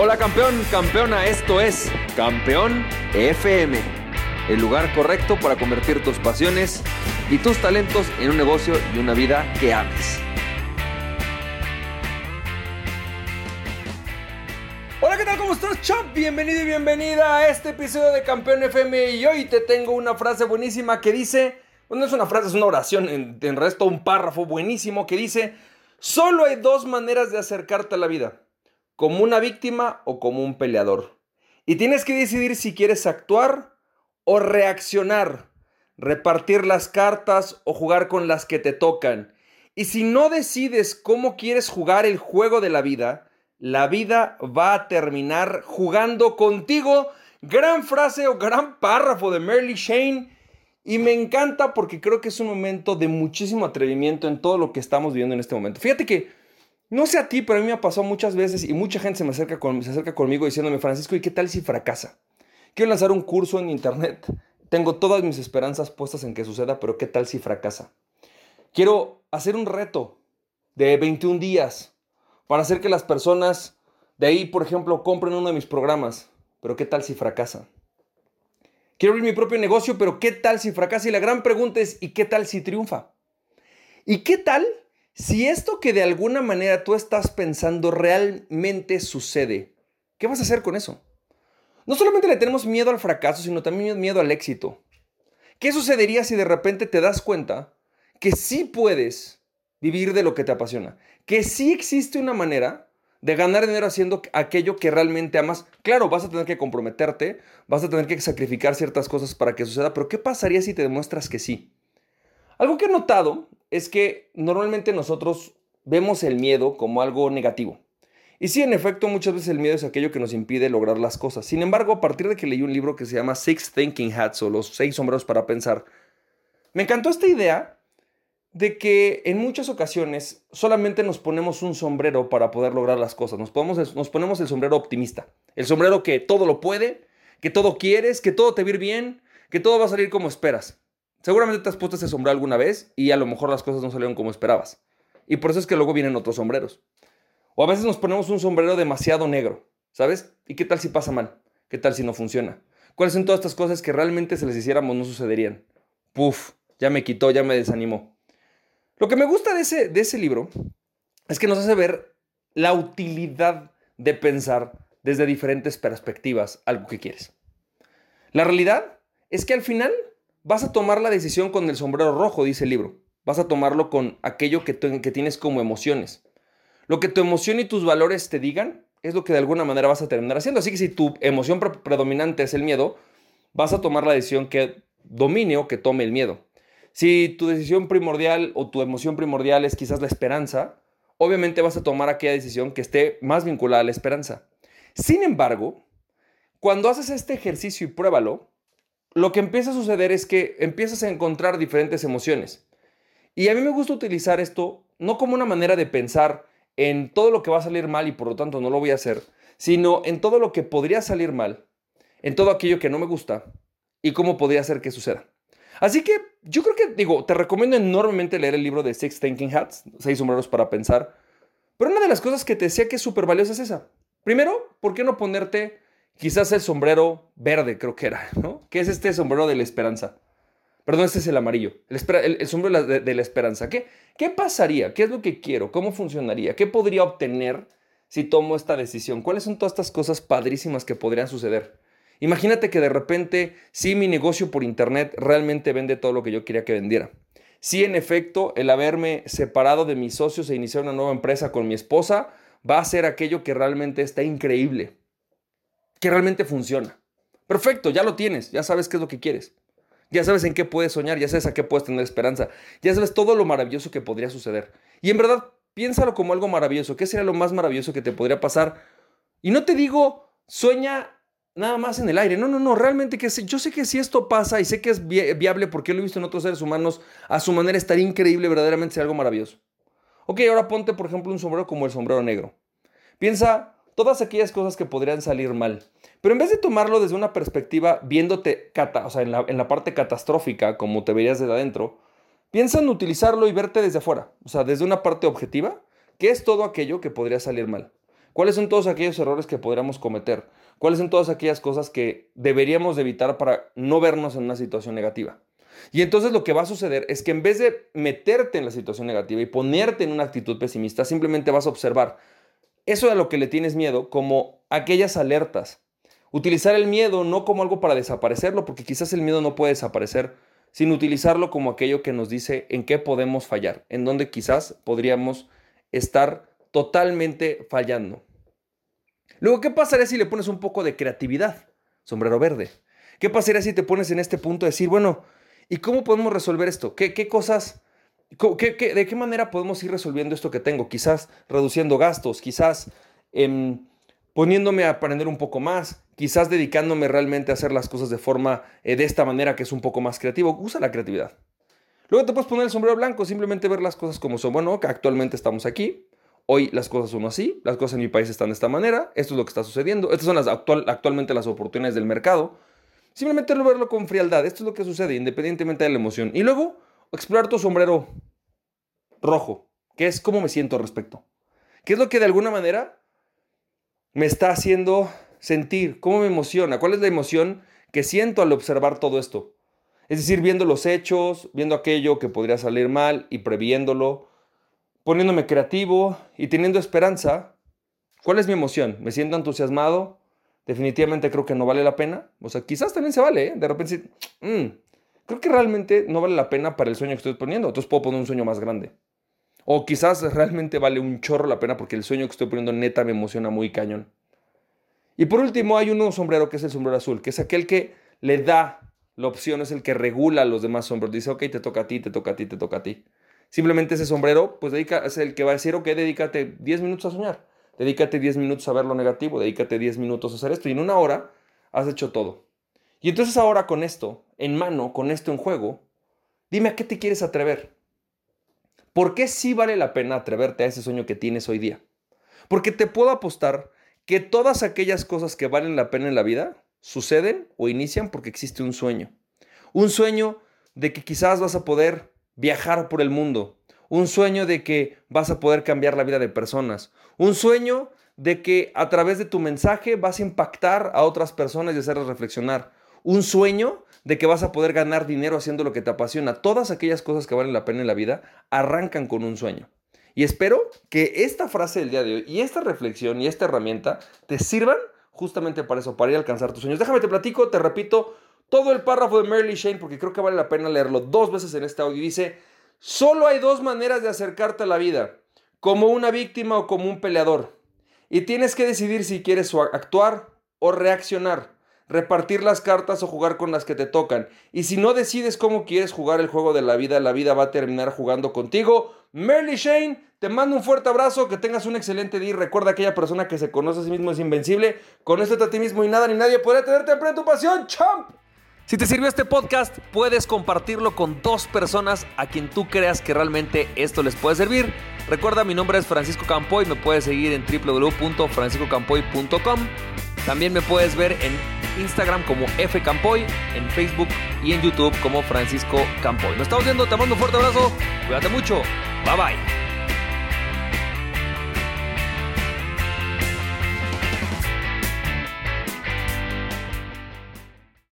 Hola campeón, campeona, esto es Campeón FM, el lugar correcto para convertir tus pasiones y tus talentos en un negocio y una vida que ames. Hola, ¿qué tal? ¿Cómo estás, champ? Bienvenido y bienvenida a este episodio de Campeón FM y hoy te tengo una frase buenísima que dice, bueno, no es una frase, es una oración, en, en resto un párrafo buenísimo que dice, solo hay dos maneras de acercarte a la vida como una víctima o como un peleador. Y tienes que decidir si quieres actuar o reaccionar, repartir las cartas o jugar con las que te tocan. Y si no decides cómo quieres jugar el juego de la vida, la vida va a terminar jugando contigo. Gran frase o gran párrafo de Merle Shane. Y me encanta porque creo que es un momento de muchísimo atrevimiento en todo lo que estamos viviendo en este momento. Fíjate que no sé a ti, pero a mí me ha pasado muchas veces y mucha gente se me acerca, se acerca conmigo diciéndome, Francisco, ¿y qué tal si fracasa? Quiero lanzar un curso en internet. Tengo todas mis esperanzas puestas en que suceda, pero ¿qué tal si fracasa? Quiero hacer un reto de 21 días para hacer que las personas de ahí, por ejemplo, compren uno de mis programas, pero ¿qué tal si fracasa? Quiero abrir mi propio negocio, pero ¿qué tal si fracasa? Y la gran pregunta es, ¿y qué tal si triunfa? ¿Y qué tal si esto que de alguna manera tú estás pensando realmente sucede, ¿qué vas a hacer con eso? No solamente le tenemos miedo al fracaso, sino también miedo al éxito. ¿Qué sucedería si de repente te das cuenta que sí puedes vivir de lo que te apasiona? Que sí existe una manera de ganar dinero haciendo aquello que realmente amas. Claro, vas a tener que comprometerte, vas a tener que sacrificar ciertas cosas para que suceda, pero ¿qué pasaría si te demuestras que sí? Algo que he notado es que normalmente nosotros vemos el miedo como algo negativo. Y sí, en efecto, muchas veces el miedo es aquello que nos impide lograr las cosas. Sin embargo, a partir de que leí un libro que se llama Six Thinking Hats o los seis sombreros para pensar, me encantó esta idea de que en muchas ocasiones solamente nos ponemos un sombrero para poder lograr las cosas. Nos, ponemos el sombrero optimista, el sombrero que todo lo puede, que todo quieres, que todo te va a ir bien, que todo va a salir como esperas. Seguramente te has puesto ese sombrero alguna vez y a lo mejor las cosas no salieron como esperabas. Y por eso es que luego vienen otros sombreros. O a veces nos ponemos un sombrero demasiado negro, ¿sabes? ¿Y qué tal si pasa mal? ¿Qué tal si no funciona? ¿Cuáles son todas estas cosas que realmente si les hiciéramos no sucederían? Puf, ya me quitó, ya me desanimó. Lo que me gusta de ese, de ese libro es que nos hace ver la utilidad de pensar desde diferentes perspectivas algo que quieres. La realidad es que al final Vas a tomar la decisión con el sombrero rojo, dice el libro. Vas a tomarlo con aquello que, tienes como emociones. Lo que tu emoción y tus valores te digan es lo que de alguna manera vas a terminar haciendo. Así que si tu emoción predominante es el miedo, vas a tomar la decisión que domine o que tome el miedo. Si tu decisión primordial o tu emoción primordial es quizás la esperanza, obviamente vas a tomar aquella decisión que esté más vinculada a la esperanza. Sin embargo, cuando haces este ejercicio y pruébalo, lo que empieza a suceder es que empiezas a encontrar diferentes emociones. Y a mí me gusta utilizar esto no como una manera de pensar en todo lo que va a salir mal y por lo tanto no lo voy a hacer, sino en todo lo que podría salir mal, en todo aquello que no me gusta y cómo podría hacer que suceda. Así que yo creo que, digo, te recomiendo enormemente leer el libro de Six Thinking Hats, Seis sombreros para pensar. Pero una de las cosas que te decía que es súper valiosa es esa. Primero, ¿por qué no ponerte Quizás el sombrero verde, creo que era, ¿no? ¿Qué es este sombrero de la esperanza? Perdón, este es el amarillo. El, sombrero de, la esperanza. ¿Qué, ¿Qué pasaría? ¿Qué es lo que quiero? ¿Cómo funcionaría? ¿Qué podría obtener si tomo esta decisión? ¿Cuáles son todas estas cosas padrísimas que podrían suceder? Imagínate que de repente, si mi negocio por internet realmente vende todo lo que yo quería que vendiera. Si en efecto el haberme separado de mis socios e iniciar una nueva empresa con mi esposa va a ser aquello que realmente está increíble que realmente funciona. Perfecto, ya lo tienes, ya sabes qué es lo que quieres. Ya sabes en qué puedes soñar, ya sabes a qué puedes tener esperanza, ya sabes todo lo maravilloso que podría suceder. Y en verdad, piénsalo como algo maravilloso. ¿Qué sería lo más maravilloso que te podría pasar? Y no te digo, sueña nada más en el aire. No, no, no, realmente que yo sé que si esto pasa y sé que es viable porque lo he visto en otros seres humanos, a su manera estaría increíble, verdaderamente sería algo maravilloso. Ok, ahora ponte, por ejemplo, un sombrero como el sombrero negro. Piensa todas aquellas cosas que podrían salir mal. Pero en vez de tomarlo desde una perspectiva viéndote o sea, en, la, parte catastrófica, como te verías desde adentro, piensa en utilizarlo y verte desde afuera, o sea, desde una parte objetiva, que es todo aquello que podría salir mal. ¿Cuáles son todos aquellos errores que podríamos cometer? ¿Cuáles son todas aquellas cosas que deberíamos evitar para no vernos en una situación negativa? Y entonces lo que va a suceder es que en vez de meterte en la situación negativa y ponerte en una actitud pesimista, simplemente vas a observar eso a lo que le tienes miedo como aquellas alertas. Utilizar el miedo no como algo para desaparecerlo, porque quizás el miedo no puede desaparecer, sino utilizarlo como aquello que nos dice en qué podemos fallar, en donde quizás podríamos estar totalmente fallando. Luego, ¿qué pasaría si le pones un poco de creatividad? Sombrero verde. ¿Qué pasaría si te pones en este punto de decir, bueno, ¿y cómo podemos resolver esto? ¿Qué, qué cosas, de qué manera podemos ir resolviendo esto que tengo? Quizás reduciendo gastos, quizás em, poniéndome a aprender un poco más, quizás dedicándome realmente a hacer las cosas de forma, eh, de esta manera que es un poco más creativo. Usa la creatividad. Luego te puedes poner el sombrero blanco, simplemente ver las cosas como son. Bueno, que actualmente estamos aquí, Hoy las cosas son así, las cosas en mi país están de esta manera, esto es lo que está sucediendo, estas son las actual, actualmente las oportunidades del mercado. Simplemente verlo con frialdad, esto es lo que sucede independientemente de la emoción. Y luego explorar tu sombrero rojo, que es cómo me siento al respecto. ¿Qué es lo que de alguna manera me está haciendo sentir? ¿Cómo me emociona? ¿Cuál es la emoción que siento al observar todo esto? Es decir, viendo los hechos, viendo aquello que podría salir mal y previéndolo, poniéndome creativo y teniendo esperanza, ¿cuál es mi emoción? ¿Me siento entusiasmado? Definitivamente creo que no vale la pena. O sea, quizás también se vale, ¿eh? De repente, mm, creo que realmente no vale la pena para el sueño que estoy poniendo. Entonces puedo poner un sueño más grande. O quizás realmente vale un chorro la pena porque el sueño que estoy poniendo neta me emociona muy cañón. Y por último hay un sombrero que es el sombrero azul, que es aquel que le da la opción, es el que regula a los demás sombreros. Dice, ok, te toca a ti, te toca a ti, te toca a ti. Simplemente ese sombrero, pues dedica, es el que va a decir, ok, dedícate 10 minutos a soñar, dedícate 10 minutos a ver lo negativo, dedícate 10 minutos a hacer esto y en una hora has hecho todo. Y entonces ahora con esto en mano, con esto en juego, dime a qué te quieres atrever. ¿Por qué sí vale la pena atreverte a ese sueño que tienes hoy día? Porque te puedo apostar que todas aquellas cosas que valen la pena en la vida suceden o inician porque existe un sueño. Un sueño de que quizás vas a poder viajar por el mundo, un sueño de que vas a poder cambiar la vida de personas, un sueño de que a través de tu mensaje vas a impactar a otras personas y hacerlas reflexionar, un sueño de que vas a poder ganar dinero haciendo lo que te apasiona. Todas aquellas cosas que valen la pena en la vida arrancan con un sueño. Y espero que esta frase del día de hoy y esta reflexión y esta herramienta te sirvan justamente para eso, para ir a alcanzar tus sueños. Déjame te platico, te repito, todo el párrafo de Merle Shane porque creo que vale la pena leerlo dos veces en este audio. Dice, solo hay dos maneras de acercarte a la vida, como una víctima o como un peleador. Y tienes que decidir si quieres actuar o reaccionar, repartir las cartas o jugar con las que te tocan. Y si no decides cómo quieres jugar el juego de la vida, la vida va a terminar jugando contigo. Merle Shane, te mando un fuerte abrazo, que tengas un excelente día y recuerda aquella persona que se conoce a sí mismo es invencible. Con esto a ti mismo y nada ni nadie puede tenerte en tu pasión, champ. Si te sirvió este podcast, puedes compartirlo con dos personas a quien tú creas que realmente esto les puede servir. Recuerda, mi nombre es Francisco Campoy, me puedes seguir en www.franciscocampoy.com. También me puedes ver en Instagram como fcampoy, en Facebook y en YouTube como Francisco Campoy. Nos estamos viendo, te mando un fuerte abrazo, cuídate mucho, bye bye.